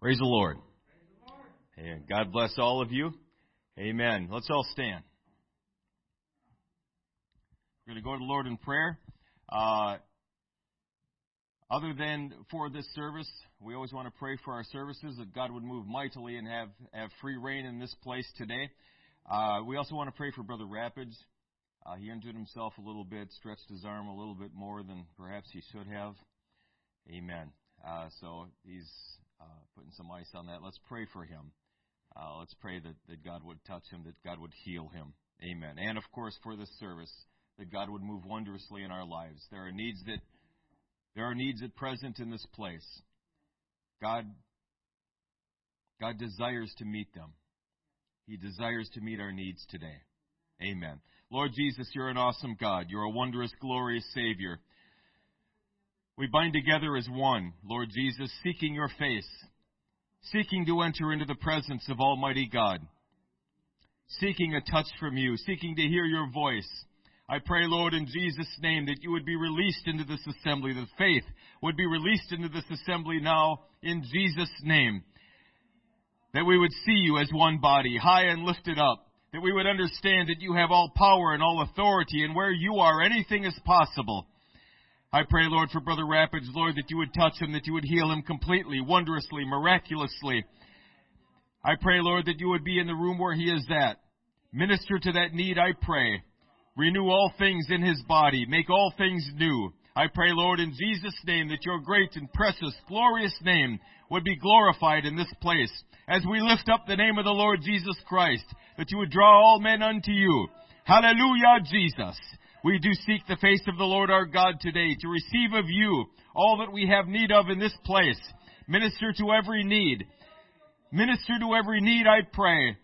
Praise the Lord. And God bless all of you. Amen. Let's all stand. We're going to go to the Lord in prayer. Uh, other than for this service, we always want to pray for our services that God would move mightily and have, have free reign in this place today. Uh, we also want to pray for Brother Rapids. Uh, he injured himself a little bit, stretched his arm a little bit more than perhaps he should have. Amen. Uh, so he's uh, putting some ice on that. Let's pray for him. Uh, let's pray that, that God would touch him, that God would heal him. Amen. And of course, for this service, that God would move wondrously in our lives. There are needs that there are needs at present in this place. God God desires to meet them. He desires to meet our needs today. Amen. Lord Jesus, you're an awesome God. You're a wondrous, glorious Savior. We bind together as one, Lord Jesus, seeking your face, seeking to enter into the presence of Almighty God, seeking a touch from you, seeking to hear your voice. I pray, Lord, in Jesus' name, that you would be released into this assembly, that faith would be released into this assembly now, in Jesus' name. That we would see you as one body, high and lifted up. That we would understand that you have all power and all authority, and where you are, anything is possible. I pray, Lord, for Brother Rapids, Lord, that you would touch him, that you would heal him completely, wondrously, miraculously. I pray, Lord, that you would be in the room where he is at. Minister to that need, I pray. Renew all things in his body. Make all things new. I pray, Lord, in Jesus' name, that your great and precious, glorious name would be glorified in this place. As we lift up the name of the Lord Jesus Christ, that you would draw all men unto you. Hallelujah, Jesus. We do seek the face of the Lord our God today to receive of you all that we have need of in this place. Minister to every need. Minister to every need, I pray.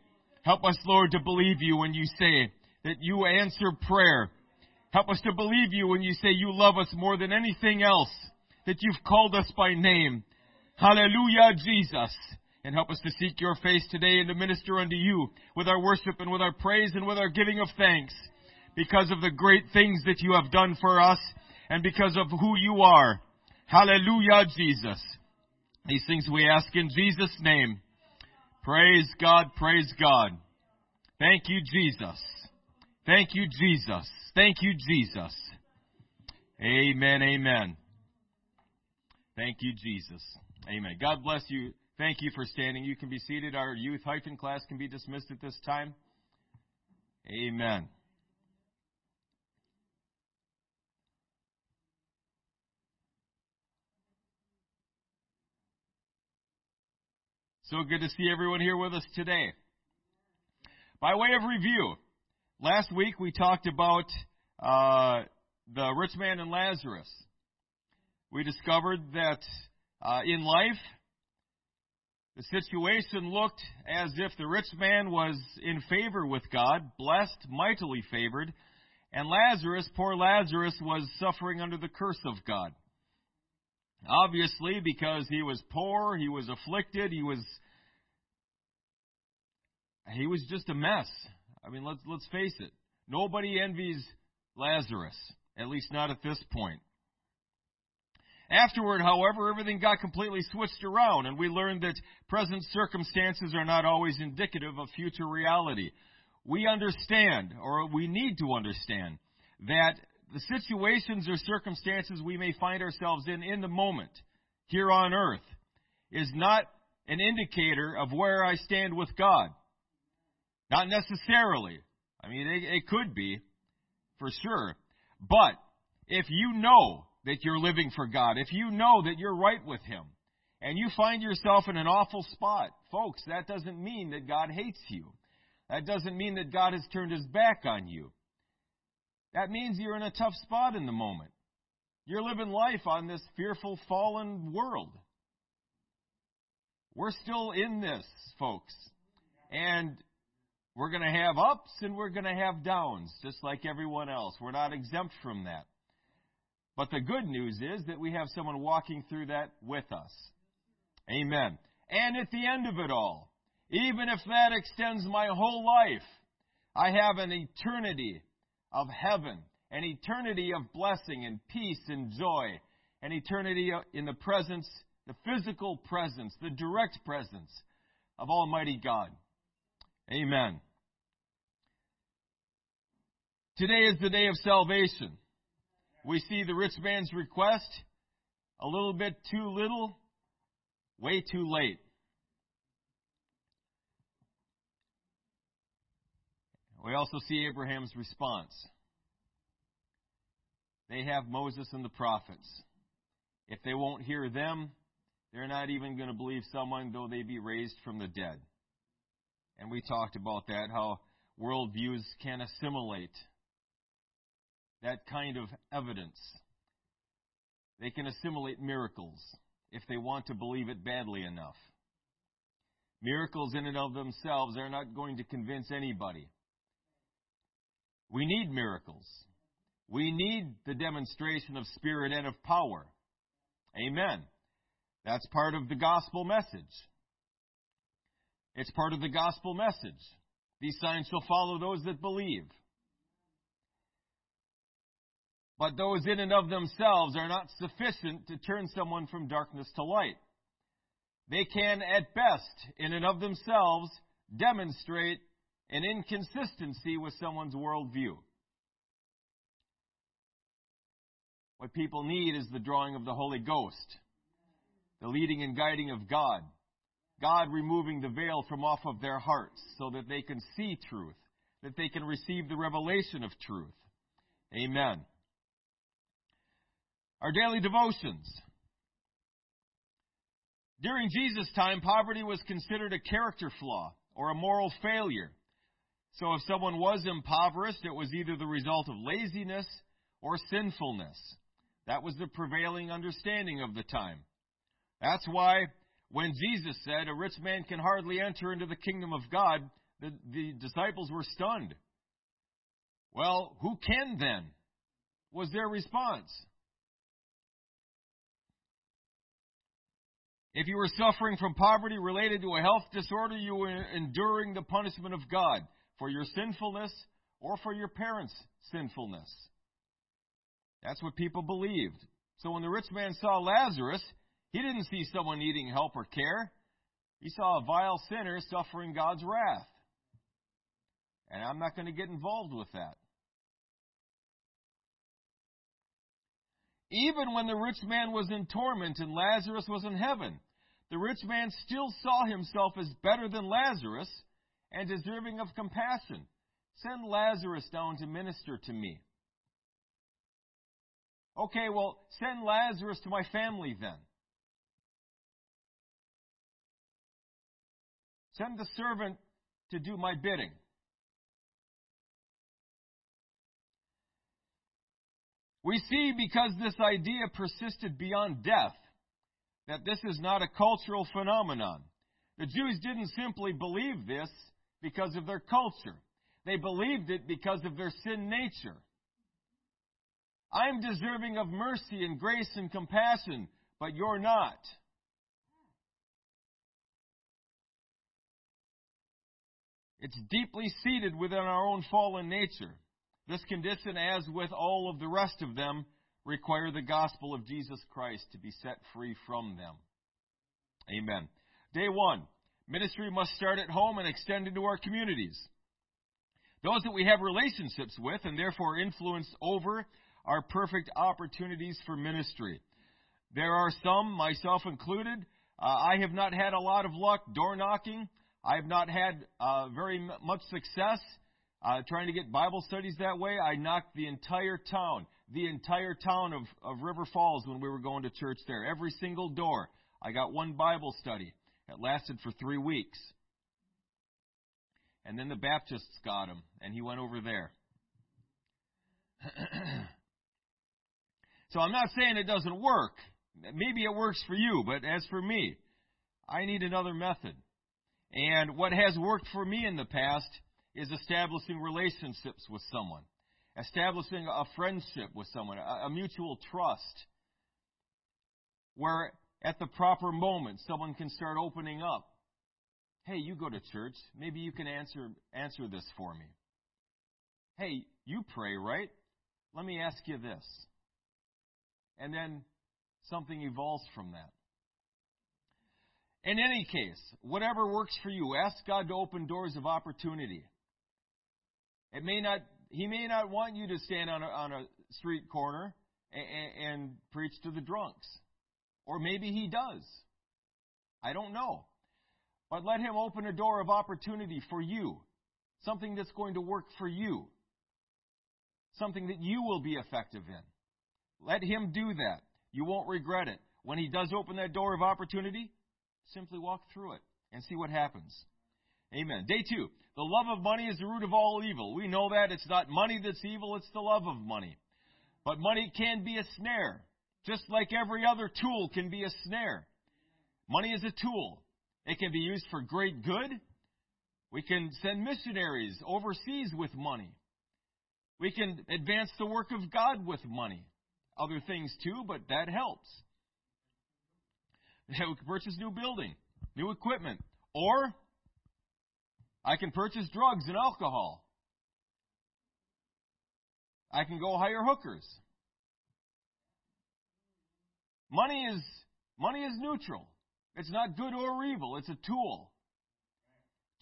Help us, Lord, to believe you when you say that you answer prayer. Help us to believe you when you say you love us more than anything else, that you've called us by name. Hallelujah, Jesus. And help us to seek your face today and to minister unto you with our worship and with our praise and with our giving of thanks because of the great things that you have done for us and because of who you are. Hallelujah, Jesus. These things we ask in Jesus' name. Praise God, praise God. Thank you, Jesus. Thank you, Jesus. Thank you, Jesus. Amen, amen. Thank you, Jesus. Amen. God bless you. Thank you for standing. You can be seated. Our youth hyphen class can be dismissed at this time. Amen. So good to see everyone here with us today. By way of review, last week we talked about uh, the rich man and Lazarus. We discovered that uh, in life, the situation looked as if the rich man was in favor with God, blessed, mightily favored, and Lazarus, poor Lazarus, was suffering under the curse of God. Obviously, because he was poor, he was afflicted, he was he was just a mess. I mean, let's let's face it. Nobody envies Lazarus, at least not at this point. Afterward, however, everything got completely switched around, and we learned that present circumstances are not always indicative of future reality. We understand, or we need to understand, that the situations or circumstances we may find ourselves in in the moment here on earth is not an indicator of where I stand with God. Not necessarily. I mean, it, it could be, for sure. But if you know that you're living for God, if you know that you're right with Him, and you find yourself in an awful spot, folks, that doesn't mean that God hates you. That doesn't mean that God has turned His back on you. That means you're in a tough spot in the moment. You're living life on this fearful, fallen world. We're still in this, folks. And we're going to have ups and we're going to have downs, just like everyone else. We're not exempt from that. But the good news is that we have someone walking through that with us. Amen. And at the end of it all, even if that extends my whole life, I have an eternity of heaven, an eternity of blessing and peace and joy, an eternity in the presence the physical presence, the direct presence of Almighty God. Amen. Today is the day of salvation. We see the rich man's request, a little bit too little, way too late. We also see Abraham's response. They have Moses and the prophets. If they won't hear them, they're not even going to believe someone, though they be raised from the dead. And we talked about that, how worldviews can assimilate that kind of evidence. They can assimilate miracles if they want to believe it badly enough. Miracles in and of themselves are not going to convince anybody. We need miracles. We need the demonstration of spirit and of power. Amen. That's part of the gospel message. It's part of the gospel message. These signs shall follow those that believe. But those in and of themselves are not sufficient to turn someone from darkness to light. They can, at best, in and of themselves, demonstrate an inconsistency with someone's worldview. What people need is the drawing of the Holy Ghost, the leading and guiding of God, God removing the veil from off of their hearts so that they can see truth, that they can receive the revelation of truth. Amen. Our daily devotions. During Jesus' time, poverty was considered a character flaw or a moral failure. So if someone was impoverished, it was either the result of laziness or sinfulness. That was the prevailing understanding of the time. That's why when Jesus said, A rich man can hardly enter into the kingdom of God, the, the disciples were stunned. Well, who can then? Was their response. If you were suffering from poverty related to a health disorder, you were enduring the punishment of God for your sinfulness or for your parents' sinfulness. That's what people believed. So when the rich man saw Lazarus, he didn't see someone needing help or care. He saw a vile sinner suffering God's wrath. And I'm not going to get involved with that. Even when the rich man was in torment and Lazarus was in heaven, the rich man still saw himself as better than Lazarus and deserving of compassion. Send Lazarus down to minister to me. Okay, well, send Lazarus to my family then. Send the servant to do my bidding. We see because this idea persisted beyond death that this is not a cultural phenomenon. The Jews didn't simply believe this because of their culture. They believed it because of their sin nature. I'm deserving of mercy and grace and compassion, but you're not. It's deeply seated within our own fallen nature. This condition, as with all of the rest of them, require the gospel of Jesus Christ to be set free from them. Amen. Day one. Ministry must start at home and extend into our communities. Those that we have relationships with and therefore influence over are perfect opportunities for ministry. There are some, myself included, uh, I have not had a lot of luck door knocking. I have not had uh, very much success uh, trying to get Bible studies that way. I knocked the entire town, the entire town of, of River Falls when we were going to church there. Every single door. I got one Bible study. It lasted for three weeks. And then the Baptists got him, and he went over there. so I'm not saying it doesn't work. Maybe it works for you, but as for me, I need another method. And what has worked for me in the past is establishing relationships with someone, establishing a friendship with someone, a, mutual trust, where at the proper moment someone can start opening up. Hey, you go to church. Maybe you can answer answer this for me. Hey, you pray, right? Let me ask you this. And then something evolves from that. In any case, whatever works for you, ask God to open doors of opportunity. It may not, He may not want you to stand on a, on a street corner and, and preach to the drunks. Or maybe He does. I don't know. But let Him open a door of opportunity for you. Something that's going to work for you. Something that you will be effective in. Let Him do that. You won't regret it. When He does open that door of opportunity, Simply walk through it and see what happens. Amen. Day two. The love of money is the root of all evil. We know that. It's not money that's evil, it's the love of money. But money can be a snare, just like every other tool can be a snare. Money is a tool. It can be used for great good. We can send missionaries overseas with money. We can advance the work of God with money. Other things too, but that helps. we can purchase new building, new equipment, or I can purchase drugs and alcohol. I can go hire hookers. Money is money is neutral. It's not good or evil. It's a tool.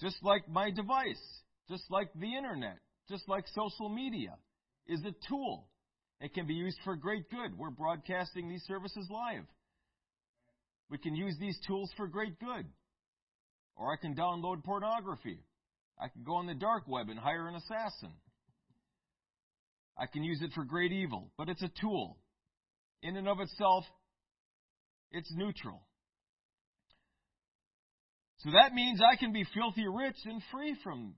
Just like my device, just like the internet, just like social media is a tool. It can be used for great good. We're broadcasting these services live. We can use these tools for great good. Or I can download pornography. I can go on the dark web and hire an assassin. I can use it for great evil, but it's a tool. In and of itself, it's neutral. So that means I can be filthy rich and free from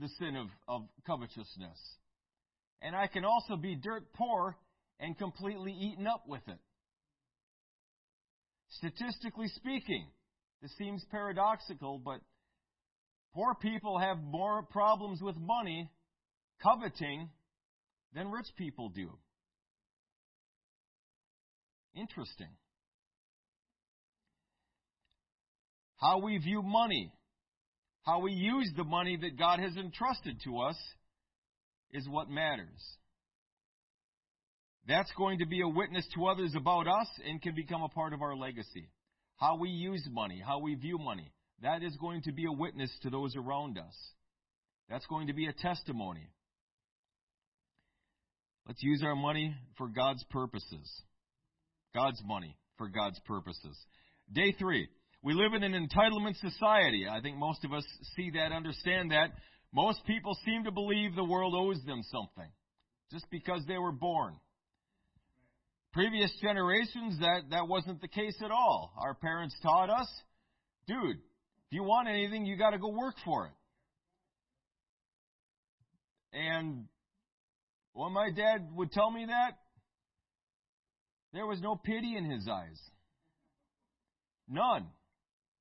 the sin of, of covetousness. And I can also be dirt poor and completely eaten up with it. Statistically speaking, this seems paradoxical, but poor people have more problems with money, coveting, than rich people do. Interesting. How we view money, how we use the money that God has entrusted to us, is what matters. That's going to be a witness to others about us and can become a part of our legacy. How we use money, how we view money, that is going to be a witness to those around us. That's going to be a testimony. Let's use our money for God's purposes. God's money for God's purposes. Day three. We live in an entitlement society. I think most of us see that, understand that. Most people seem to believe the world owes them something just because they were born. Previous generations, that, that wasn't the case at all. Our parents taught us, dude, if you want anything, you got to go work for it. And when my dad would tell me that, there was no pity in his eyes. None.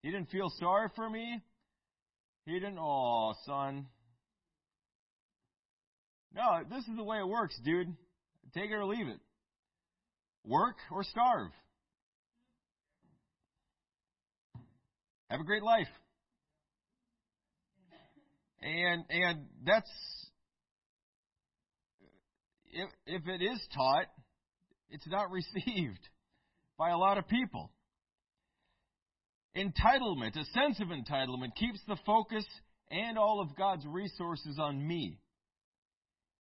He didn't feel sorry for me. He didn't, oh, son. No, this is the way it works, dude. Take it or leave it. Work or starve. Have a great life. And and that's if if it is taught, it's not received by a lot of people. Entitlement, a sense of entitlement, keeps the focus and all of God's resources on me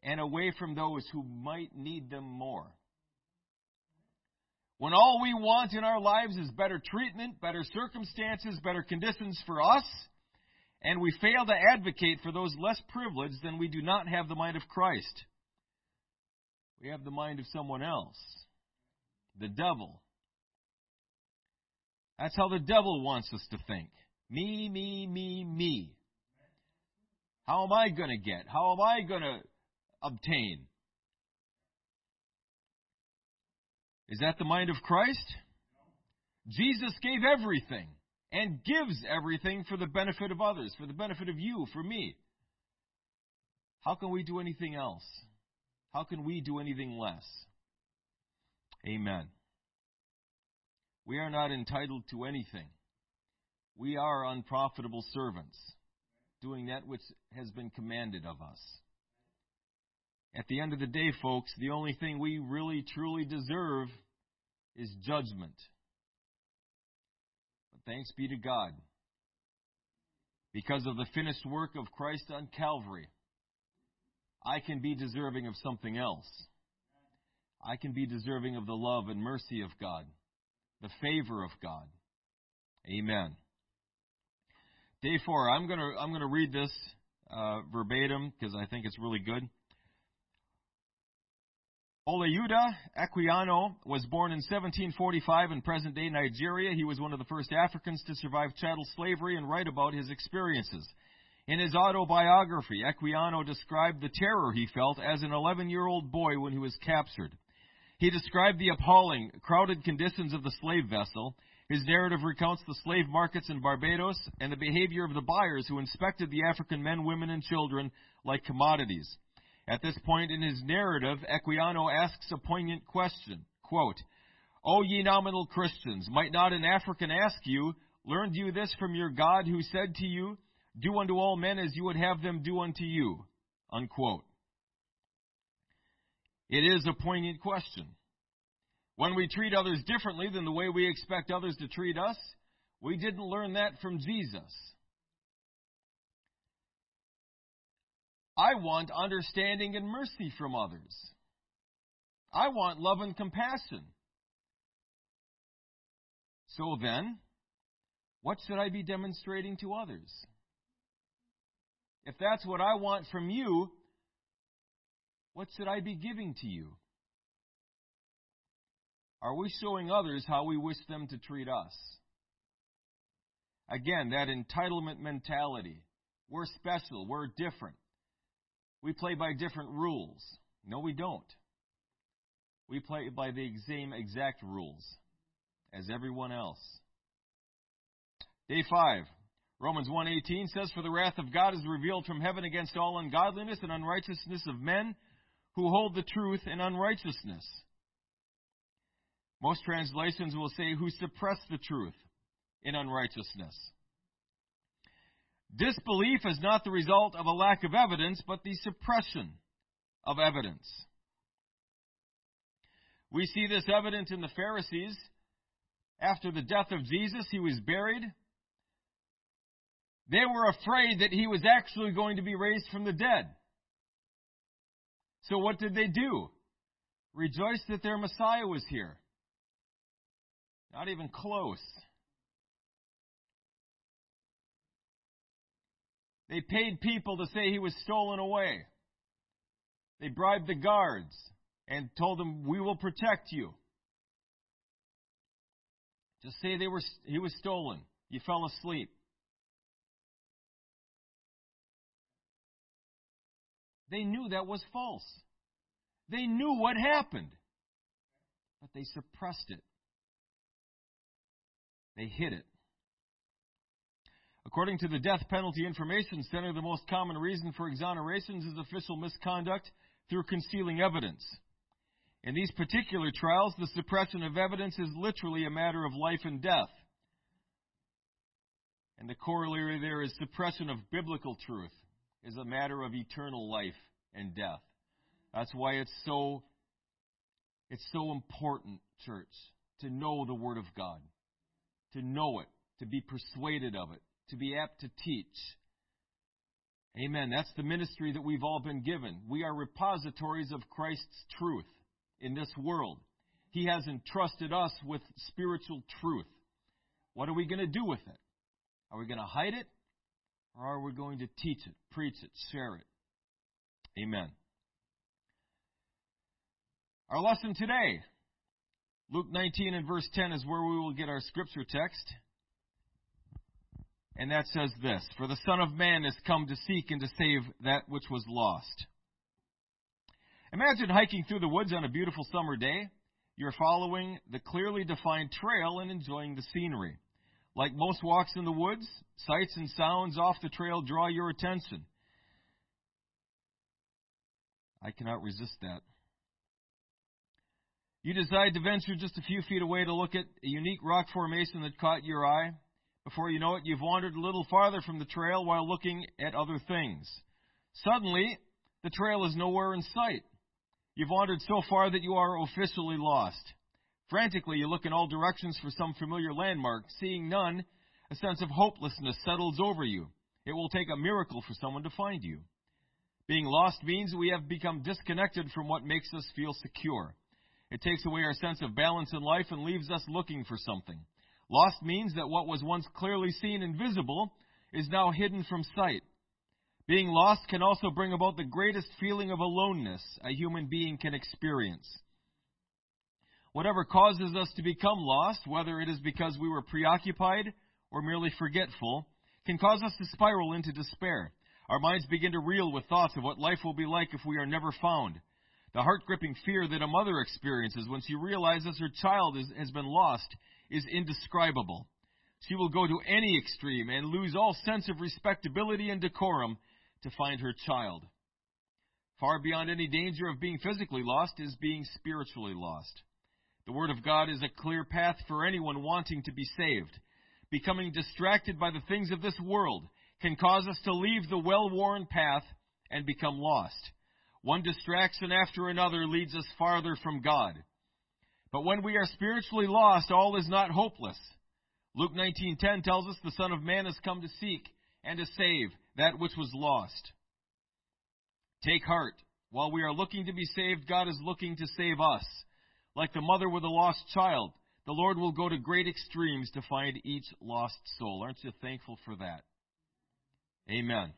and away from those who might need them more. When all we want in our lives is better treatment, better circumstances, better conditions for us, and we fail to advocate for those less privileged, then we do not have the mind of Christ. We have the mind of someone else. The devil. That's how the devil wants us to think. Me, me, me, me. How am I going to get? How am I going to obtain? Is that the mind of Christ? Jesus gave everything and gives everything for the benefit of others, for the benefit of you, for me. How can we do anything else? How can we do anything less? Amen. We are not entitled to anything. We are unprofitable servants, doing that which has been commanded of us. At the end of the day, folks, the only thing we really truly deserve is judgment. But thanks be to God. Because of the finished work of Christ on Calvary, I can be deserving of something else. I can be deserving of the love and mercy of God, the favor of God. Amen. Day four. I'm gonna I'm gonna read this uh, verbatim because I think it's really good. Olaudah Equiano was born in 1745 in present day Nigeria. He was one of the first Africans to survive chattel slavery and write about his experiences. In his autobiography, Equiano described the terror he felt as an 11 year old boy when he was captured. He described the appalling, crowded conditions of the slave vessel. His narrative recounts the slave markets in Barbados and the behavior of the buyers who inspected the African men, women, and children like commodities. At this point in his narrative, Equiano asks a poignant question. Quote, O ye nominal Christians, might not an African ask you, learned you this from your God who said to you, do unto all men as you would have them do unto you? Unquote. It is a poignant question. When we treat others differently than the way we expect others to treat us, we didn't learn that from Jesus. I want understanding and mercy from others. I want love and compassion. So then, what should I be demonstrating to others? If that's what I want from you, what should I be giving to you? Are we showing others how we wish them to treat us? Again, that entitlement mentality. We're special. We're different. We play by different rules. No, we don't. We play by the same exact rules as everyone else. Day 5. Romans 1:18 says for the wrath of God is revealed from heaven against all ungodliness and unrighteousness of men who hold the truth in unrighteousness. Most translations will say who suppress the truth in unrighteousness. Disbelief is not the result of a lack of evidence, but the suppression of evidence. We see this evident in the Pharisees. After the death of Jesus, he was buried. They were afraid that he was actually going to be raised from the dead. So what did they do? Rejoice that their Messiah was here. Not even close. They paid people to say he was stolen away. They bribed the guards and told them, We will protect you. Just say they were, he was stolen. You fell asleep. They knew that was false. They knew what happened. But they suppressed it. They hid it. According to the Death Penalty Information Center, the most common reason for exonerations is official misconduct through concealing evidence. In these particular trials, the suppression of evidence is literally a matter of life and death. And the corollary there is suppression of biblical truth is a matter of eternal life and death. That's why it's so it's so important, church, to know the word of God, to know it, to be persuaded of it, to be apt to teach. Amen. That's the ministry that we've all been given. We are repositories of Christ's truth in this world. He has entrusted us with spiritual truth. What are we going to do with it? Are we going to hide it? Or are we going to teach it, preach it, share it? Amen. Our lesson today, Luke 19 and verse 10 is where we will get our scripture text. And that says this For the Son of Man is come to seek and to save that which was lost. Imagine hiking through the woods on a beautiful summer day. You're following the clearly defined trail and enjoying the scenery. Like most walks in the woods, sights and sounds off the trail draw your attention. I cannot resist that. You decide to venture just a few feet away to look at a unique rock formation that caught your eye. Before you know it, you've wandered a little farther from the trail while looking at other things. Suddenly, the trail is nowhere in sight. You've wandered so far that you are officially lost. Frantically, you look in all directions for some familiar landmark. Seeing none, A sense of hopelessness settles over you. It will take a miracle for someone to find you. Being lost means we have become disconnected from what makes us feel secure. It takes away our sense of balance in life and leaves us looking for something. Lost means that what was once clearly seen and visible is now hidden from sight. Being lost can also bring about the greatest feeling of aloneness a human being can experience. Whatever causes us to become lost, whether it is because we were preoccupied or merely forgetful, can cause us to spiral into despair. Our minds begin to reel with thoughts of what life will be like if we are never found. The heart gripping fear that a mother experiences when she realizes her child is, has been lost is indescribable. She will go to any extreme and lose all sense of respectability and decorum to find her child. Far beyond any danger of being physically lost is being spiritually lost. The Word of God is a clear path for anyone wanting to be saved. Becoming distracted by the things of this world can cause us to leave the well worn path and become lost. One distraction after another leads us farther from God. But when we are spiritually lost, all is not hopeless. Luke 19:10 tells us the Son of Man has come to seek and to save that which was lost. Take heart. While we are looking to be saved, God is looking to save us. Like the mother with a lost child, the Lord will go to great extremes to find each lost soul. Aren't you thankful for that? Amen.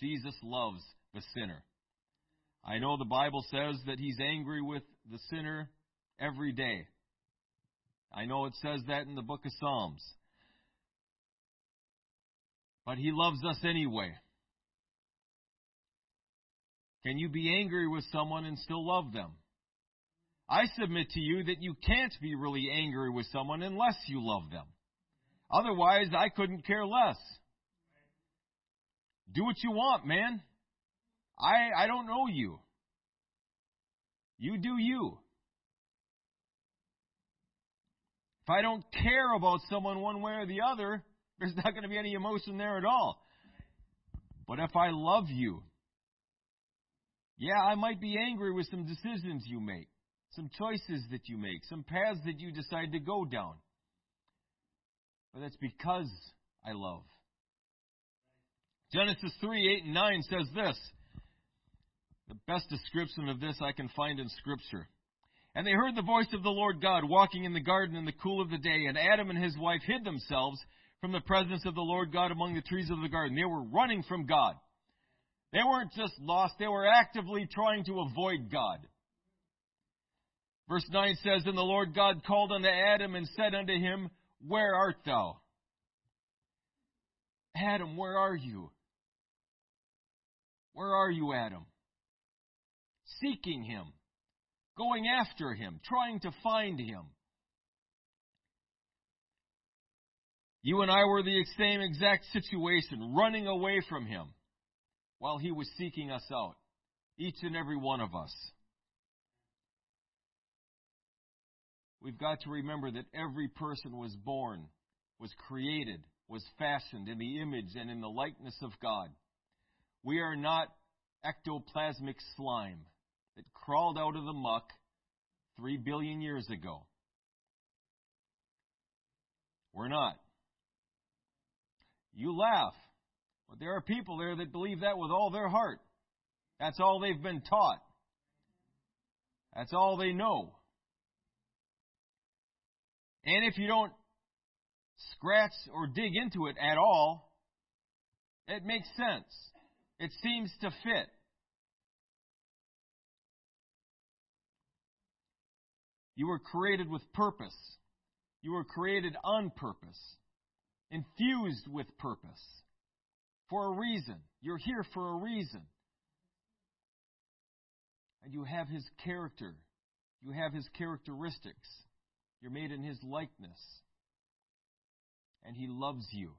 Jesus loves the sinner. I know the Bible says that he's angry with the sinner every day. I know it says that in the book of Psalms. But he loves us anyway. Can you be angry with someone and still love them? I submit to you that you can't be really angry with someone unless you love them. Otherwise, I couldn't care less. Do what you want, man. I, I don't know you. You do you. If I don't care about someone one way or the other, there's not going to be any emotion there at all. But if I love you, yeah, I might be angry with some decisions you make, some choices that you make, some paths that you decide to go down. But that's because I love. Genesis 3 8 and 9 says this. The best description of this I can find in Scripture. And they heard the voice of the Lord God walking in the garden in the cool of the day, and Adam and his wife hid themselves from the presence of the Lord God among the trees of the garden. They were running from God. They weren't just lost, they were actively trying to avoid God. Verse 9 says, And the Lord God called unto Adam and said unto him, Where art thou? Adam, where are you? Where are you, Adam? Seeking him, going after him, trying to find him. You and I were the same exact situation, running away from him while he was seeking us out. Each and every one of us. We've got to remember that every person was born, was created, was fashioned in the image and in the likeness of God. We are not ectoplasmic slime that crawled out of the muck three billion years ago. We're not. You laugh. But there are people there that believe that with all their heart. That's all they've been taught. That's all they know. And if you don't scratch or dig into it at all, it makes sense. It seems to fit. You were created with purpose. You were created on purpose infused with purpose for a reason. You're here for a reason. And you have his character. You have his characteristics. You're made in his likeness. And he loves you.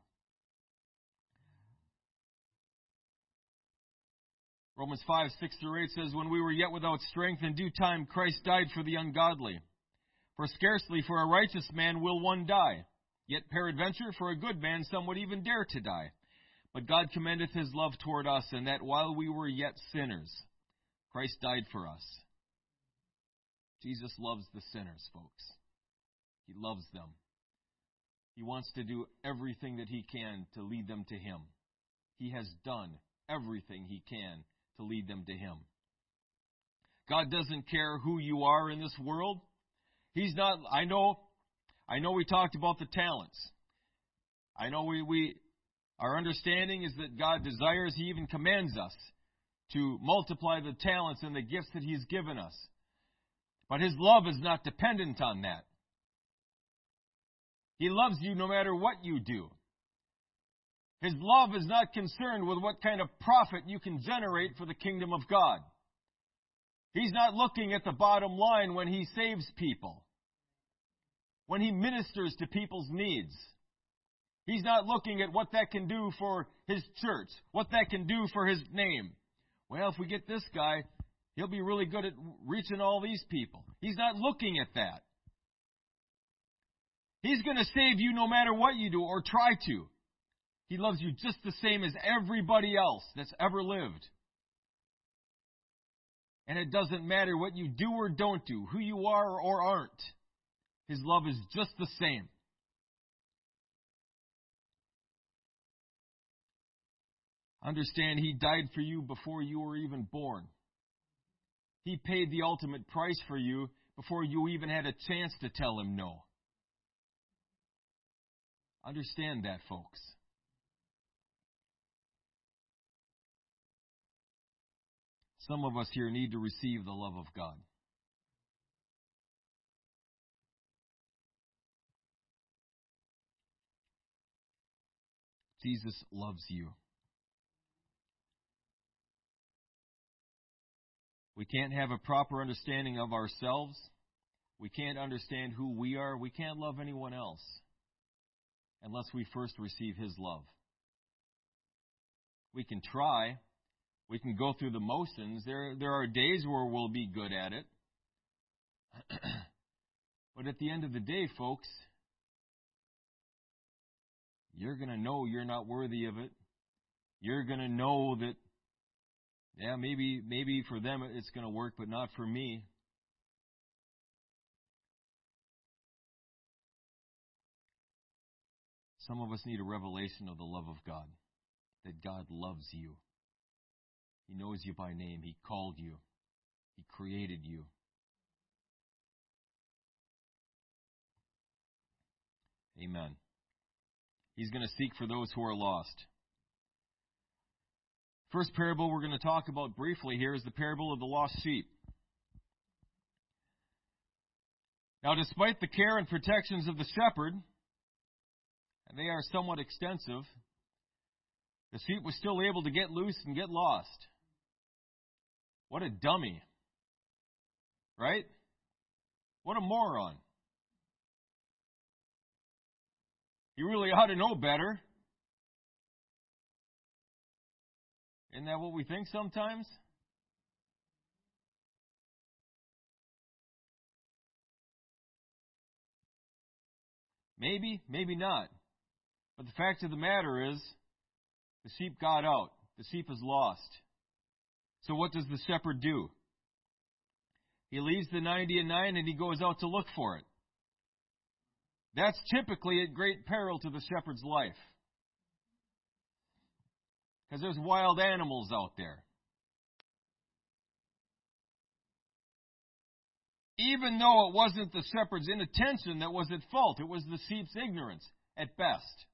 Romans 5, 6 through 8 says, When we were yet without strength, in due time Christ died for the ungodly. For scarcely for a righteous man will one die. Yet peradventure for a good man some would even dare to die. But God commendeth his love toward us, and that while we were yet sinners, Christ died for us. Jesus loves the sinners, folks. He loves them. He wants to do everything that he can to lead them to him. He has done everything he can to lead them to him. God doesn't care who you are in this world. He's not, I know, I know we talked about the talents. I know we, we, our understanding is that God desires, He even commands us to multiply the talents and the gifts that He's given us. But His love is not dependent on that. He loves you no matter what you do. His love is not concerned with what kind of profit you can generate for the kingdom of God. He's not looking at the bottom line when He saves people, when He ministers to people's needs. He's not looking at what that can do for His church, what that can do for His name. Well, if we get this guy, he'll be really good at reaching all these people. He's not looking at that. He's going to save you no matter what you do or try to. He loves you just the same as everybody else that's ever lived. And it doesn't matter what you do or don't do, who you are or aren't. His love is just the same. Understand He died for you before you were even born. He paid the ultimate price for you before you even had a chance to tell Him no. Understand that, folks. Some of us here need to receive the love of God. Jesus loves you. We can't have a proper understanding of ourselves. We can't understand who we are. We can't love anyone else unless we first receive His love. We can try. We can go through the motions. There, there are days where we'll be good at it. but at the end of the day, folks, you're going to know you're not worthy of it. You're going to know that, yeah, maybe, maybe for them it's going to work, but not for me. Some of us need a revelation of the love of God, that God loves you. He knows you by name. He called you. He created you. Amen. He's going to seek for those who are lost. First parable we're going to talk about briefly here is the parable of the lost sheep. Now, despite the care and protections of the shepherd, and they are somewhat extensive, the sheep was still able to get loose and get lost. What a dummy. Right? What a moron. He really ought to know better. Isn't that what we think sometimes? Maybe, maybe not. But the fact of the matter is, the sheep got out. The sheep is lost. So what does the shepherd do? He leaves the 90 and 9 and he goes out to look for it. That's typically at great peril to the shepherd's life. Because there's wild animals out there. Even though it wasn't the shepherd's inattention that was at fault, it was the sheep's ignorance at best.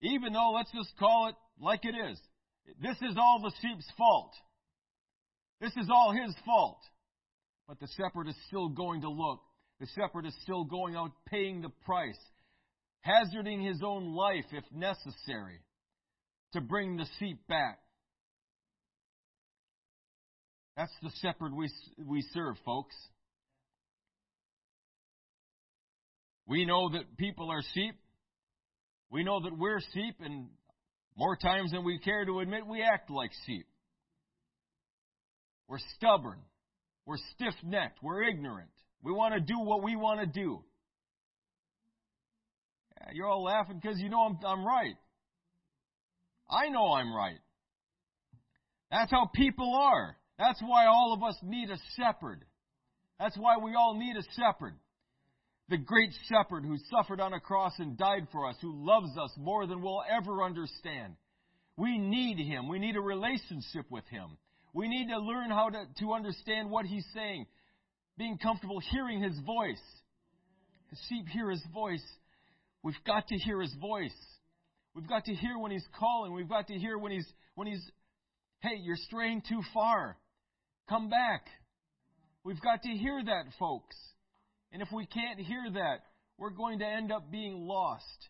Even though, let's just call it like it is. This is all the sheep's fault. This is all his fault. But the shepherd is still going to look. The shepherd is still going out paying the price, hazarding his own life if necessary to bring the sheep back. That's the shepherd we, we serve, folks. We know that people are sheep. We know that we're sheep, and more times than we care to admit, we act like sheep. We're stubborn. We're stiff necked. We're ignorant. We want to do what we want to do. Yeah, you're all laughing because you know I'm, I'm right. I know I'm right. That's how people are. That's why all of us need a shepherd. That's why we all need a shepherd. The great shepherd who suffered on a cross and died for us, who loves us more than we'll ever understand. We need him. We need a relationship with him. We need to learn how to, to understand what he's saying, being comfortable hearing his voice. The sheep hear his voice. We've got to hear his voice. We've got to hear when he's calling. We've got to hear when he's when he's hey, you're straying too far. Come back. We've got to hear that, folks. And if we can't hear that, we're going to end up being lost.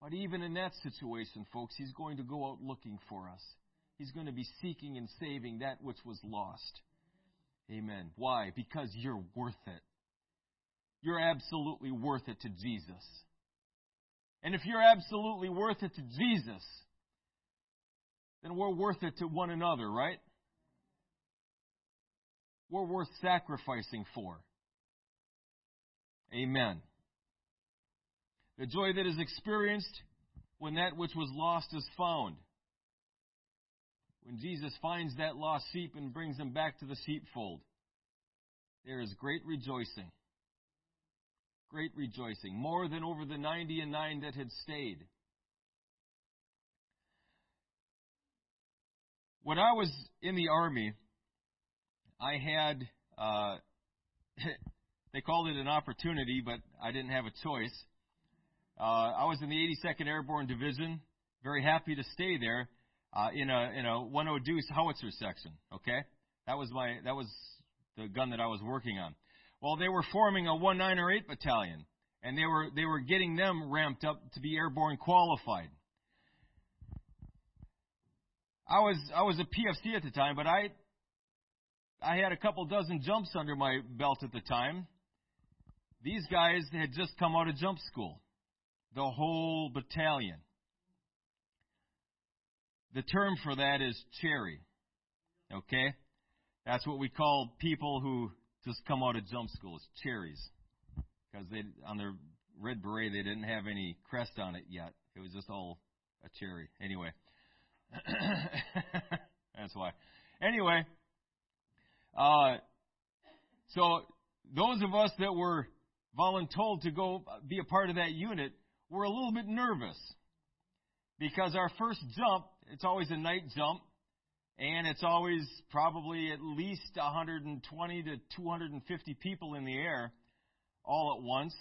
But even in that situation, folks, he's going to go out looking for us. He's going to be seeking and saving that which was lost. Amen. Why? Because you're worth it. You're absolutely worth it to Jesus. And if you're absolutely worth it to Jesus, then we're worth it to one another, right? We're worth sacrificing for. Amen. The joy that is experienced when that which was lost is found. When Jesus finds that lost sheep and brings them back to the sheepfold, there is great rejoicing. Great rejoicing. More than over the ninety and nine that had stayed. When I was in the Army, I had, uh, they called it an opportunity, but I didn't have a choice. Uh, I was in the 82nd Airborne Division, very happy to stay there uh, in a in a 102 Deuce howitzer section. Okay, that was my that was the gun that I was working on. Well, they were forming a 19 or 8 battalion, and they were they were getting them ramped up to be airborne qualified. I was I was a PFC at the time, but I I had a couple dozen jumps under my belt at the time. These guys had just come out of jump school, the whole battalion. The term for that is cherry. Okay? That's what we call people who just come out of jump school. It's cherries. Because they on their red beret they didn't have any crest on it yet. It was just all a cherry. Anyway. That's why. Anyway, uh, so those of us that were voluntold to go be a part of that unit were a little bit nervous because our first jump it's always a night jump, and it's always probably at least 120 to 250 people in the air all at once.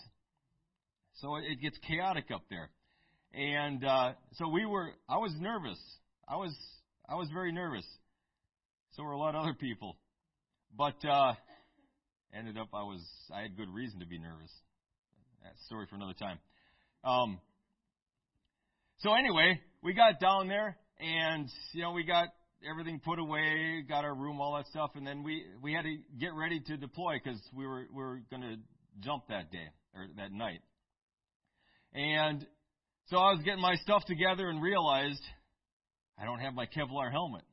So it gets chaotic up there. And uh, so we were. I was nervous. I was. I was very nervous. So were a lot of other people. But uh, ended up, I was. I had good reason to be nervous. That story for another time. Um, so anyway, we got down there, and you know we got everything put away, got our room, all that stuff, and then we we had to get ready to deploy because we were we were going to jump that day or that night. And so I was getting my stuff together and realized I don't have my Kevlar helmet.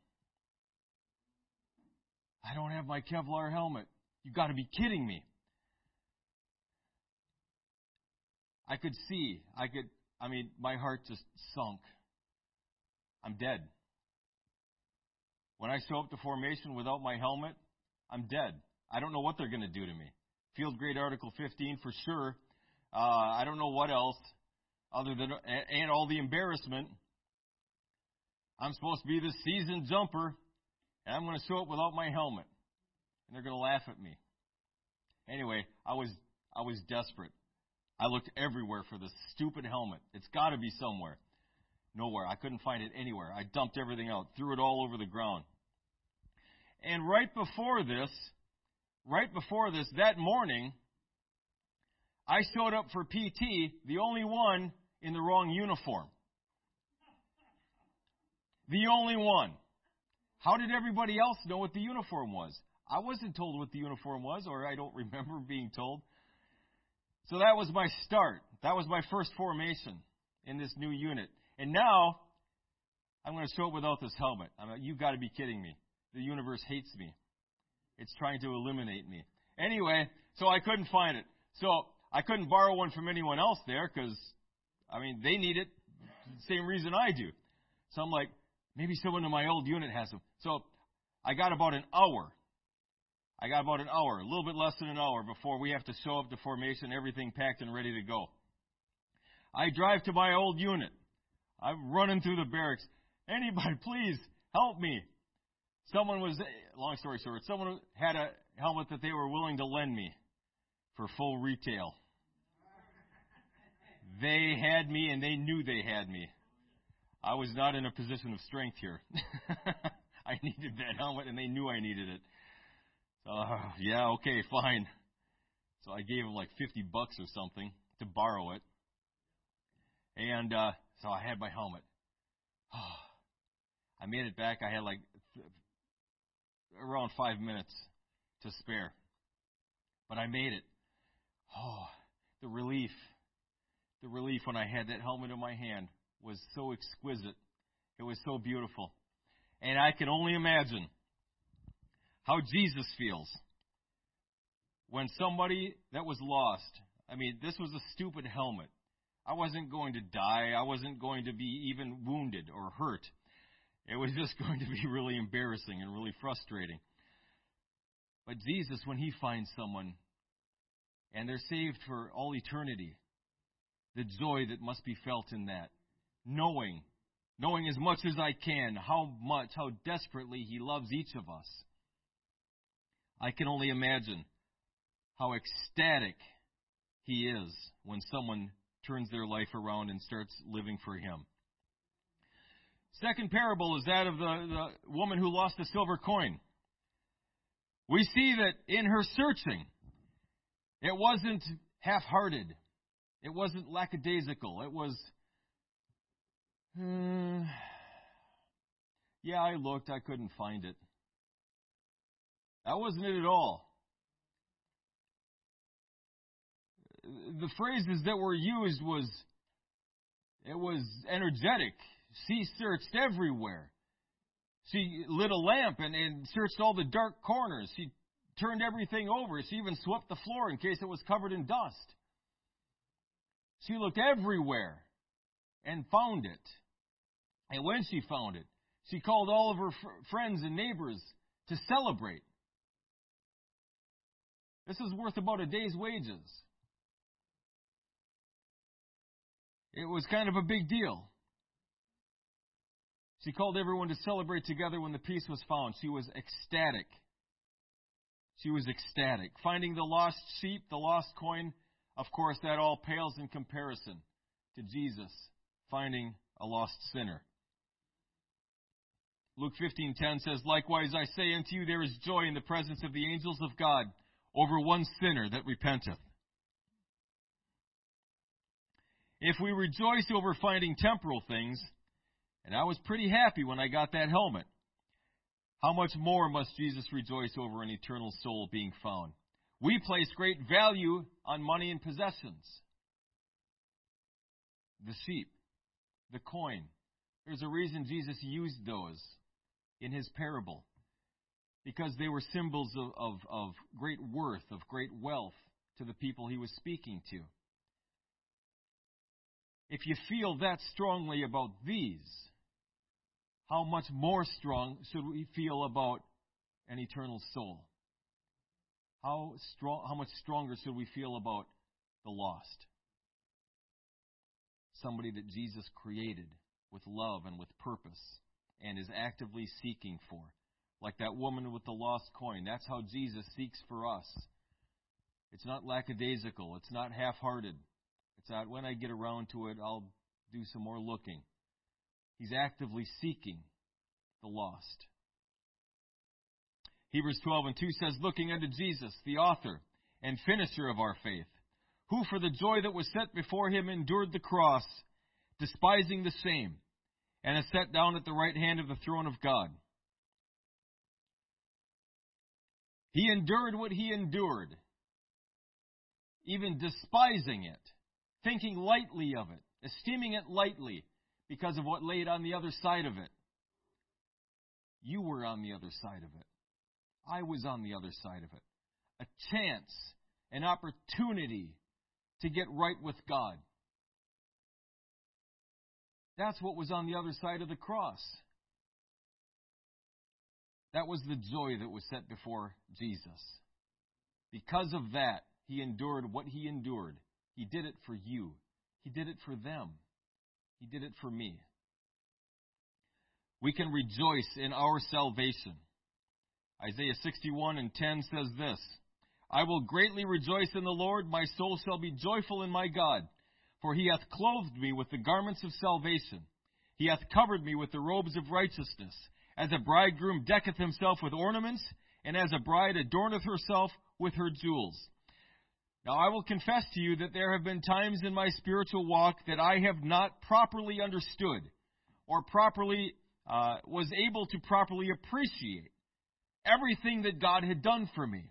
I don't have my Kevlar helmet. You've got to be kidding me. I could see, I could, I mean, my heart just sunk. I'm dead. When I show up to formation without my helmet, I'm dead. I don't know what they're going to do to me. Field grade Article 15 for sure. Uh, I don't know what else other than, and all the embarrassment. I'm supposed to be the seasoned jumper, and I'm going to show up without my helmet. And they're going to laugh at me. Anyway, I was, I was desperate. I looked everywhere for this stupid helmet. It's got to be somewhere. Nowhere. I couldn't find it anywhere. I dumped everything out, threw it all over the ground. And right before this, right before this, that morning, I showed up for PT, the only one in the wrong uniform. The only one. How did everybody else know what the uniform was? I wasn't told what the uniform was, or I don't remember being told. So that was my start. That was my first formation in this new unit. And now, I'm going to show it without this helmet. I'm like, you've got to be kidding me. The universe hates me. It's trying to eliminate me. Anyway, so I couldn't find it. So I couldn't borrow one from anyone else there because, I mean, they need it the same reason I do. So I'm like, maybe someone in my old unit has them. So I got about an hour. I got about an hour, a little bit less than an hour before we have to show up to formation, everything packed and ready to go. I drive to my old unit. I'm running through the barracks. Anybody, please help me. Someone was, long story short, someone had a helmet that they were willing to lend me for full retail. They had me and they knew they had me. I was not in a position of strength here. I needed that helmet and they knew I needed it. Uh, yeah, okay, fine. So I gave them like 50 bucks or something to borrow it. And uh, so I had my helmet. I made it back. I had like th- around five minutes to spare. But I made it. Oh, the relief. The relief when I had that helmet in my hand was so exquisite. It was so beautiful. And I can only imagine how Jesus feels when somebody that was lost, I mean, this was a stupid helmet. I wasn't going to die. I wasn't going to be even wounded or hurt. It was just going to be really embarrassing and really frustrating. But Jesus, when he finds someone and they're saved for all eternity, the joy that must be felt in that, knowing, knowing as much as I can how much, how desperately he loves each of us. I can only imagine how ecstatic he is when someone turns their life around and starts living for him. Second parable is that of the, the woman who lost a silver coin. We see that in her searching, it wasn't half hearted. It wasn't lackadaisical. It was, uh, yeah, I looked, I couldn't find it. That wasn't it at all. The phrases that were used was, it was energetic. She searched everywhere. She lit a lamp and, and searched all the dark corners. She turned everything over. She even swept the floor in case it was covered in dust. She looked everywhere and found it. And when she found it, she called all of her fr- friends and neighbors to celebrate. This is worth about a day's wages. It was kind of a big deal. She called everyone to celebrate together when the piece was found. She was ecstatic. She was ecstatic. Finding the lost sheep, the lost coin, of course, that all pales in comparison to Jesus finding a lost sinner. Luke 15:10 says, "Likewise I say unto you there is joy in the presence of the angels of God over one sinner that repenteth." If we rejoice over finding temporal things, and I was pretty happy when I got that helmet. How much more must Jesus rejoice over an eternal soul being found? We place great value on money and possessions. The sheep, the coin. There's a reason Jesus used those in his parable. Because they were symbols of, of, of great worth, of great wealth to the people he was speaking to. If you feel that strongly about these, how much more strong should we feel about an eternal soul? How strong, how much stronger should we feel about the lost? Somebody that Jesus created with love and with purpose and is actively seeking for. Like that woman with the lost coin. That's how Jesus seeks for us. It's not lackadaisical. It's not half-hearted. It's not when I get around to it, I'll do some more looking. He's actively seeking the lost. Hebrews 12 and 2 says, Looking unto Jesus, the author and finisher of our faith, who for the joy that was set before him endured the cross, despising the shame, and is set down at the right hand of the throne of God. He endured what he endured, even despising it, thinking lightly of it, esteeming it lightly, because of what laid on the other side of it. You were on the other side of it. I was on the other side of it. A chance, an opportunity to get right with God. That's what was on the other side of the cross. That was the joy that was set before Jesus. Because of that, he endured what he endured. He did it for you. He did it for them. He did it for me. We can rejoice in our salvation. Isaiah 61 and 10 says this I will greatly rejoice in the Lord. My soul shall be joyful in my God. For he hath clothed me with the garments of salvation. He hath covered me with the robes of righteousness. As a bridegroom decketh himself with ornaments, and as a bride adorneth herself with her jewels. Now I will confess to you that there have been times in my spiritual walk that I have not properly understood or properly uh, was able to properly appreciate everything that God had done for me.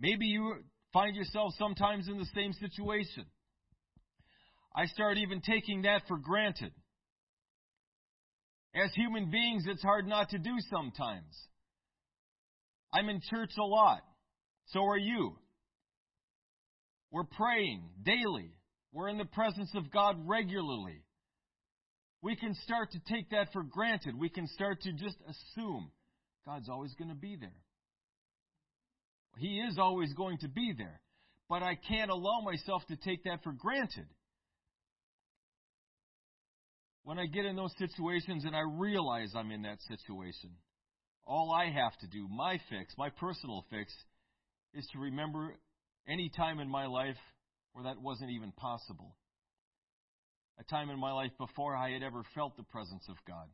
Maybe you find yourself sometimes in the same situation. I start even taking that for granted. As human beings, it's hard not to do sometimes. I'm in church a lot. So are you. We're praying daily. We're in the presence of God regularly. We can start to take that for granted. We can start to just assume God's always going to be there. He is always going to be there. But I can't allow myself to take that for granted. When I get in those situations and I realize I'm in that situation, all I have to do, my fix, my personal fix, is to remember any time in my life where that wasn't even possible. A time in my life before I had ever felt the presence of God.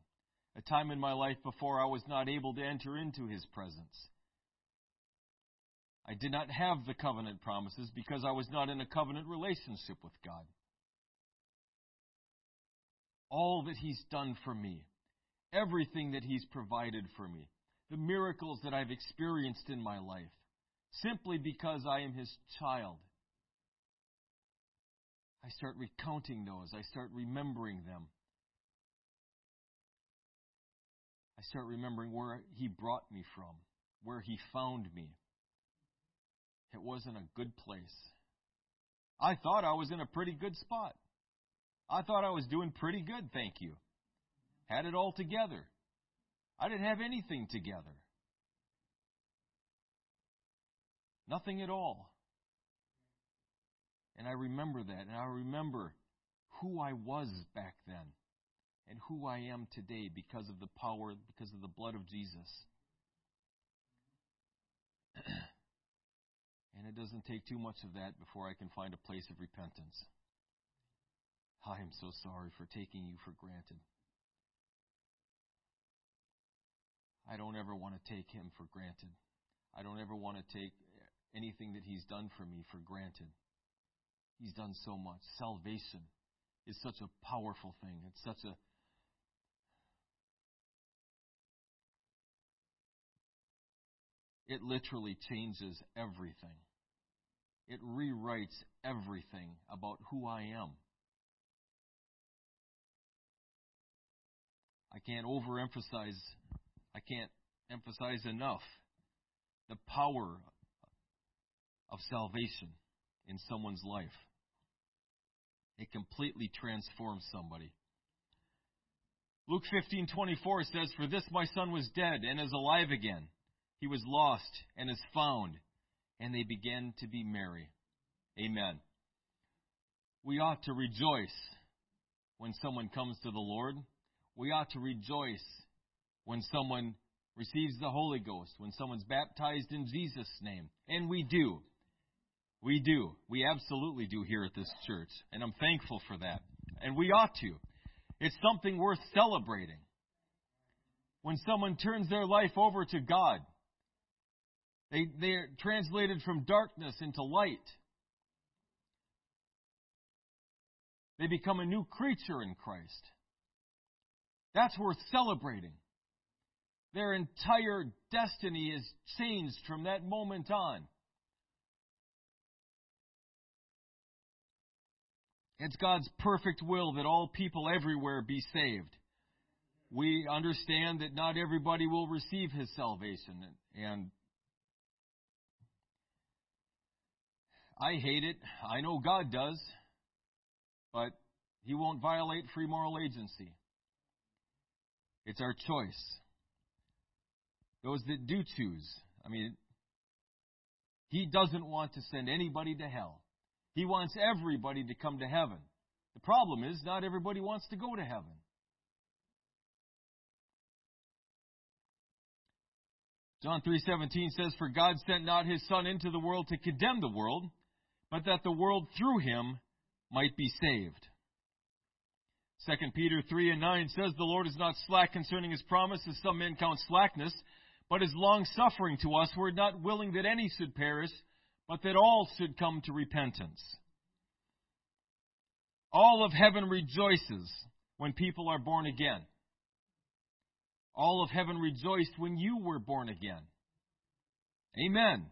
A time in my life before I was not able to enter into His presence. I did not have the covenant promises because I was not in a covenant relationship with God. All that He's done for me, everything that He's provided for me, the miracles that I've experienced in my life, simply because I am His child. I start recounting those. I start remembering them. I start remembering where He brought me from, where He found me. It wasn't a good place. I thought I was in a pretty good spot. I thought I was doing pretty good, thank you. Had it all together. I didn't have anything together. Nothing at all. And I remember that, and I remember who I was back then and who I am today because of the power, because of the blood of Jesus. and it doesn't take too much of that before I can find a place of repentance. I am so sorry for taking you for granted. I don't ever want to take him for granted. I don't ever want to take anything that He's done for me for granted. He's done so much. Salvation is such a powerful thing. It's such a it literally changes everything. It rewrites everything about who I am. I can't overemphasize, I can't emphasize enough the power of salvation in someone's life. It completely transforms somebody. Luke 15:24 says, "For this my son was dead and is alive again. He was lost and is found." And they began to be merry. Amen. We ought to rejoice when someone comes to the Lord. We ought to rejoice when someone receives the Holy Ghost, when someone's baptized in Jesus' name. And we do. We do. We absolutely do here at this church. And I'm thankful for that. And we ought to. It's something worth celebrating. When someone turns their life over to God, they, they're translated from darkness into light. They become a new creature in Christ. That's worth celebrating. Their entire destiny is changed from that moment on. It's God's perfect will that all people everywhere be saved. We understand that not everybody will receive his salvation, and I hate it. I know God does, but he won't violate free moral agency. It's our choice. those that do choose. I mean, he doesn't want to send anybody to hell. He wants everybody to come to heaven. The problem is, not everybody wants to go to heaven. John 3:17 says for God sent not his son into the world to condemn the world but that the world through him might be saved. 2 Peter 3 and 9 says the Lord is not slack concerning his promise as some men count slackness but is long suffering to us we're not willing that any should perish but that all should come to repentance. All of heaven rejoices when people are born again. All of heaven rejoiced when you were born again. Amen.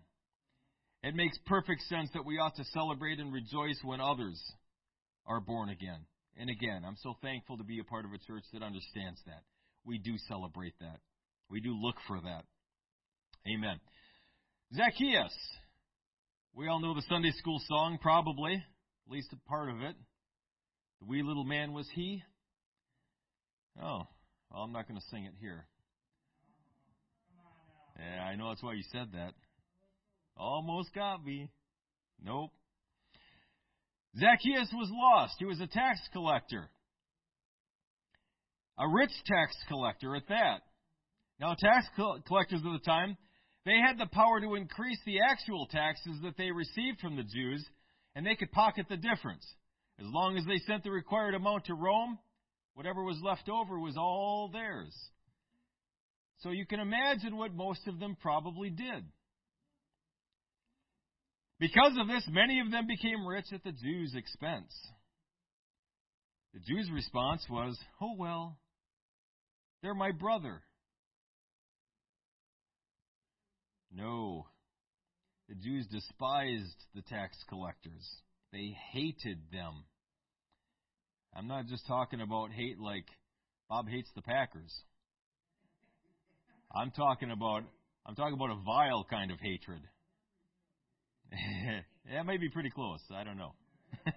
It makes perfect sense that we ought to celebrate and rejoice when others are born again. And again, I'm so thankful to be a part of a church that understands that. We do celebrate that. We do look for that. Amen. Zacchaeus. We all know the Sunday school song, probably, at least a part of it. The wee little man was he. Oh, well, I'm not going to sing it here. Yeah, I know that's why you said that. Almost got me. Nope. Zacchaeus was lost. He was a tax collector. A rich tax collector at that. Now, tax collectors of the time, they had the power to increase the actual taxes that they received from the Jews, and they could pocket the difference. As long as they sent the required amount to Rome, whatever was left over was all theirs. So you can imagine what most of them probably did. Because of this, many of them became rich at the Jews' expense. The Jews' response was, Oh, well, they're my brother. No. The Jews despised the tax collectors, they hated them. I'm not just talking about hate like Bob hates the Packers. I'm talking about I'm talking about a vile kind of hatred. that may be pretty close. I don't know.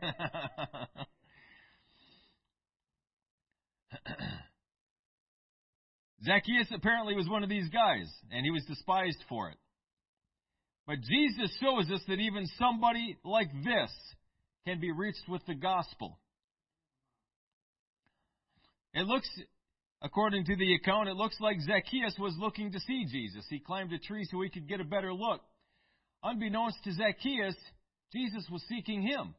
Zacchaeus apparently was one of these guys, and he was despised for it. But Jesus shows us that even somebody like this can be reached with the gospel. It looks, according to the account, it looks like Zacchaeus was looking to see Jesus. He climbed a tree so he could get a better look. Unbeknownst to Zacchaeus, Jesus was seeking him.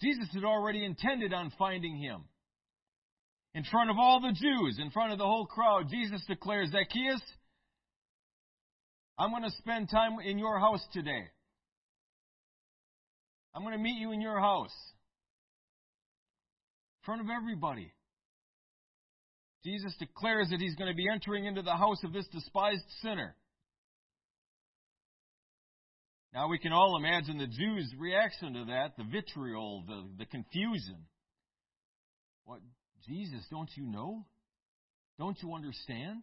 Jesus had already intended on finding him. In front of all the Jews, in front of the whole crowd, Jesus declares, Zacchaeus, I'm going to spend time in your house today. I'm going to meet you in your house. In front of everybody. Jesus declares that he's going to be entering into the house of this despised sinner. Now we can all imagine the Jews' reaction to that, the vitriol, the, the confusion. What, Jesus, don't you know? Don't you understand?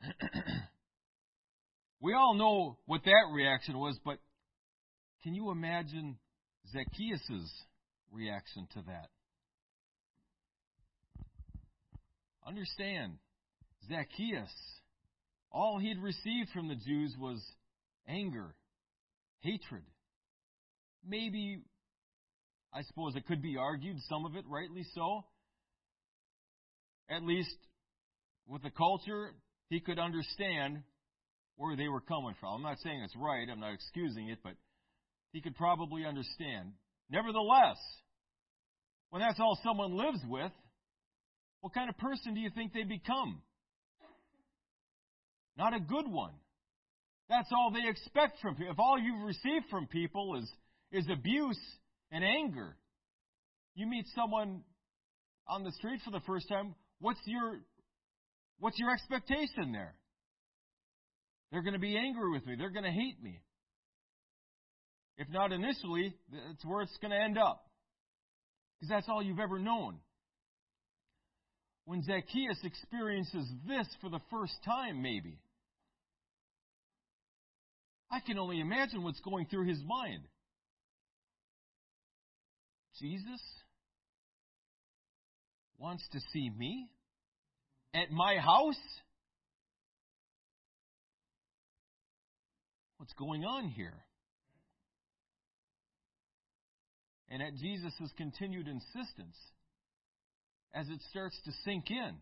we all know what that reaction was, but can you imagine Zacchaeus' reaction to that? Understand, Zacchaeus, all he'd received from the Jews was anger, hatred. Maybe, I suppose it could be argued, some of it rightly so. At least with the culture, he could understand where they were coming from. I'm not saying it's right, I'm not excusing it, but he could probably understand. Nevertheless, when that's all someone lives with, what kind of person do you think they become? Not a good one. That's all they expect from people. If all you've received from people is, is abuse and anger, you meet someone on the street for the first time, what's your what's your expectation there? They're going to be angry with me. They're going to hate me. If not initially, that's where it's going to end up. Because that's all you've ever known. When Zacchaeus experiences this for the first time, maybe, I can only imagine what's going through his mind. Jesus wants to see me? at my house? What's going on here? And at Jesus' continued insistence, as it starts to sink in,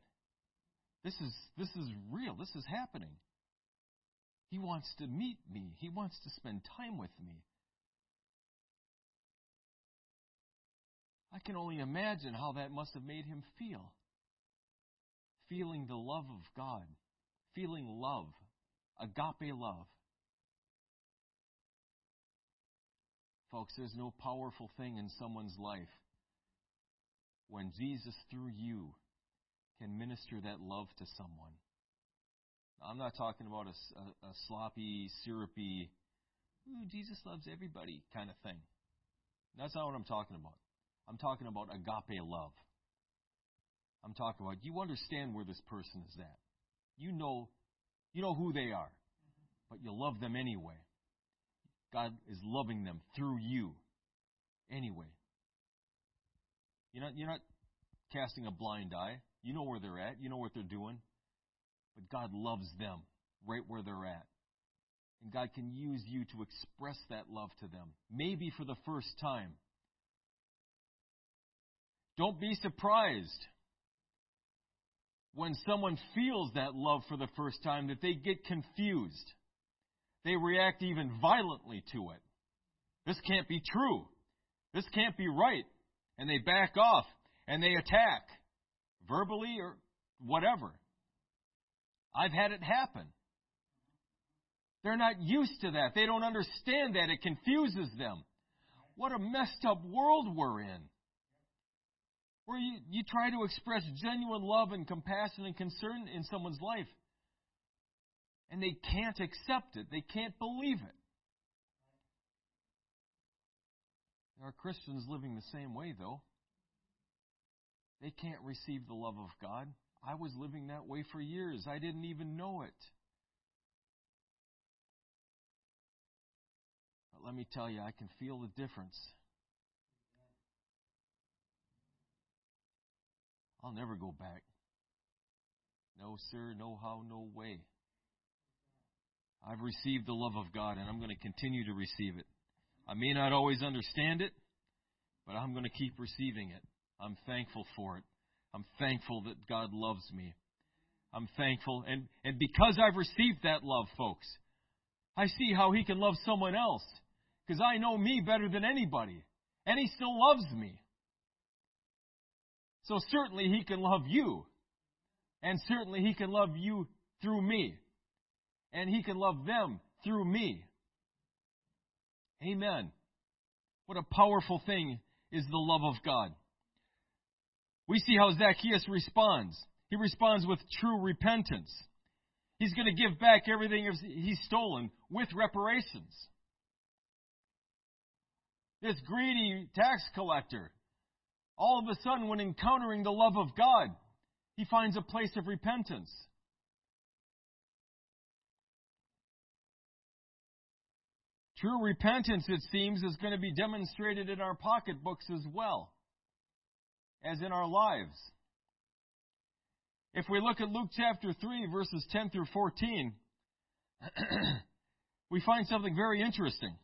this is, this is real. This is happening. He wants to meet me. He wants to spend time with me. I can only imagine how that must have made him feel. Feeling the love of God, feeling love, agape love. Folks, there's no powerful thing in someone's life when Jesus, through you, can minister that love to someone. I'm not talking about a, a, a sloppy, syrupy, ooh, Jesus loves everybody kind of thing. That's not what I'm talking about. I'm talking about agape love. I'm talking about you understand where this person is at. You know you know who they are, but you love them anyway. God is loving them through you anyway. You're not, you're not casting a blind eye. You know where they're at. You know what they're doing. But God loves them right where they're at. And God can use you to express that love to them, maybe for the first time. Don't be surprised when someone feels that love for the first time that they get confused. They react even violently to it. This can't be true. This can't be right. And they back off and they attack, verbally or whatever. I've had it happen. They're not used to that. They don't understand that. It confuses them. What a messed up world we're in where you, you try to express genuine love and compassion and concern in someone's life. And they can't accept it. They can't believe it. There are Christians living the same way, though. They can't receive the love of God. I was living that way for years. I didn't even know it. But let me tell you, I can feel the difference I'll never go back. No, sir, no how, no way. I've received the love of God and I'm going to continue to receive it. I may not always understand it, but I'm going to keep receiving it. I'm thankful for it. I'm thankful that God loves me. I'm thankful. And, and because I've received that love, folks, I see how He can love someone else. Because I know me better than anybody. And He still loves me. So certainly He can love you. And certainly He can love you through me. And He can love them through me. Amen. What a powerful thing is the love of God. We see how Zacchaeus responds. He responds with true repentance. He's going to give back everything he's stolen with reparations. This greedy tax collector all of a sudden, when encountering the love of God, he finds a place of repentance. True repentance, it seems, is going to be demonstrated in our pocketbooks as well as in our lives. If we look at Luke chapter 3, verses 10 through 14, we find something very interesting.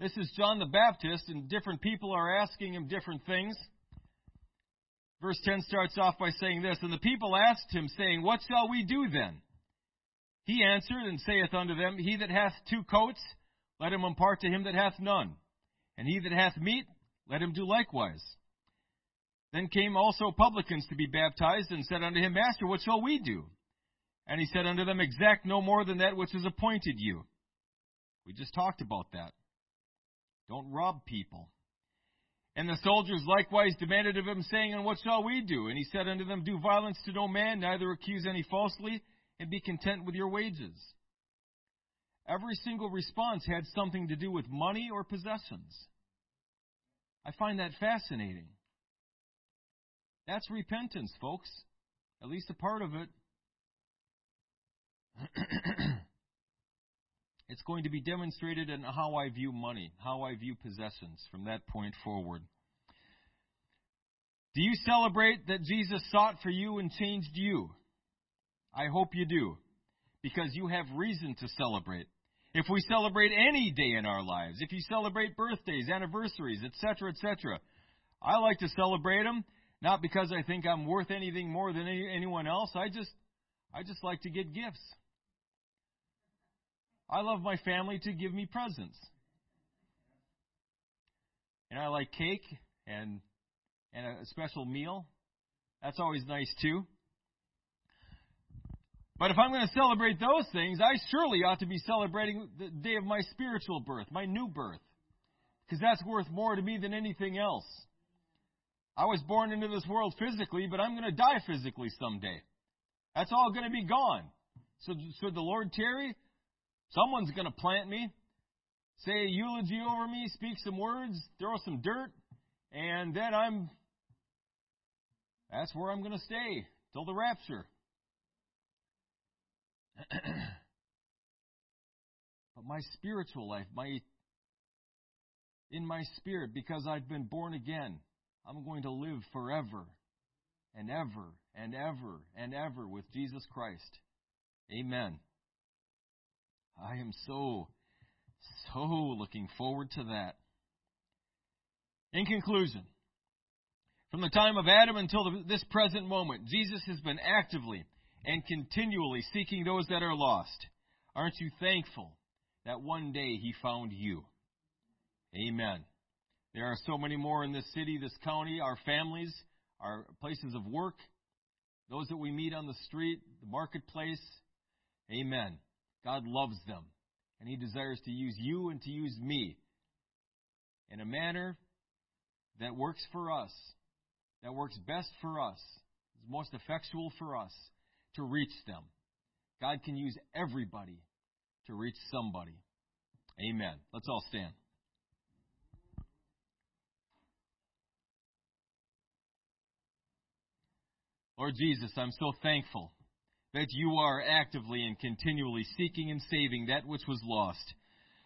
This is John the Baptist, and different people are asking him different things. Verse 10 starts off by saying this And the people asked him, saying, What shall we do then? He answered and saith unto them, He that hath two coats, let him impart to him that hath none. And he that hath meat, let him do likewise. Then came also publicans to be baptized, and said unto him, Master, what shall we do? And he said unto them, Exact no more than that which is appointed you. We just talked about that. Don't rob people. And the soldiers likewise demanded of him, saying, And what shall we do? And he said unto them, Do violence to no man, neither accuse any falsely, and be content with your wages. Every single response had something to do with money or possessions. I find that fascinating. That's repentance, folks. At least a part of it. It's going to be demonstrated in how I view money, how I view possessions from that point forward. Do you celebrate that Jesus sought for you and changed you? I hope you do, because you have reason to celebrate. If we celebrate any day in our lives, if you celebrate birthdays, anniversaries, etc., etc., I like to celebrate them not because I think I'm worth anything more than any, anyone else. I just I just like to get gifts. I love my family to give me presents. And I like cake and and a special meal. That's always nice too. But if I'm going to celebrate those things, I surely ought to be celebrating the day of my spiritual birth, my new birth. Because that's worth more to me than anything else. I was born into this world physically, but I'm going to die physically someday. That's all going to be gone. So, should the Lord tarry, someone's going to plant me, say a eulogy over me, speak some words, throw some dirt, and then I'm. That's where I'm going to stay till the rapture. but my spiritual life, my in my spirit, because I've been born again, I'm going to live forever and ever and ever and ever with Jesus Christ. Amen. I am so, so looking forward to that. In conclusion, from the time of Adam until this present moment, Jesus has been actively and continually seeking those that are lost. Aren't you thankful that one day He found you? Amen. There are so many more in this city, this county, our families, our places of work, those that we meet on the street, the marketplace. Amen. God loves them, and He desires to use you and to use me in a manner that works for us, that works best for us, is most effectual for us to reach them. God can use everybody to reach somebody. Amen. Let's all stand. Lord Jesus, I'm so thankful that you are actively and continually seeking and saving that which was lost.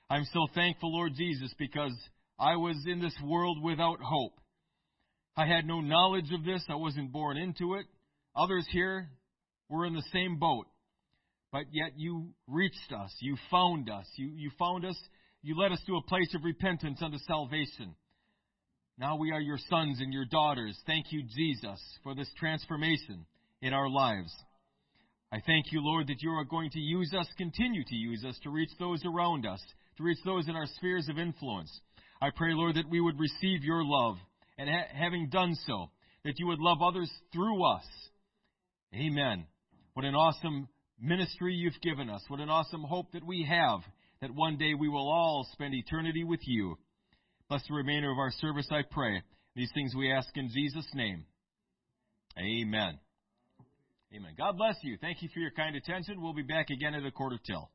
I'm so thankful, Lord Jesus, because I was in this world without hope. I had no knowledge of this. I wasn't born into it. Others here were in the same boat. But yet you reached us. You found us. You, you found us. You led us to a place of repentance unto salvation. Now we are your sons and your daughters. Thank you, Jesus, for this transformation in our lives. I thank you, Lord, that you are going to use us, continue to use us to reach those around us, to reach those in our spheres of influence. I pray, Lord, that we would receive your love, and ha- having done so, that you would love others through us. Amen. What an awesome ministry you've given us. What an awesome hope that we have that one day we will all spend eternity with you. Bless the remainder of our service, I pray. These things we ask in Jesus' name. Amen. Amen. God bless you. Thank you for your kind attention. We'll be back again at a quarter till.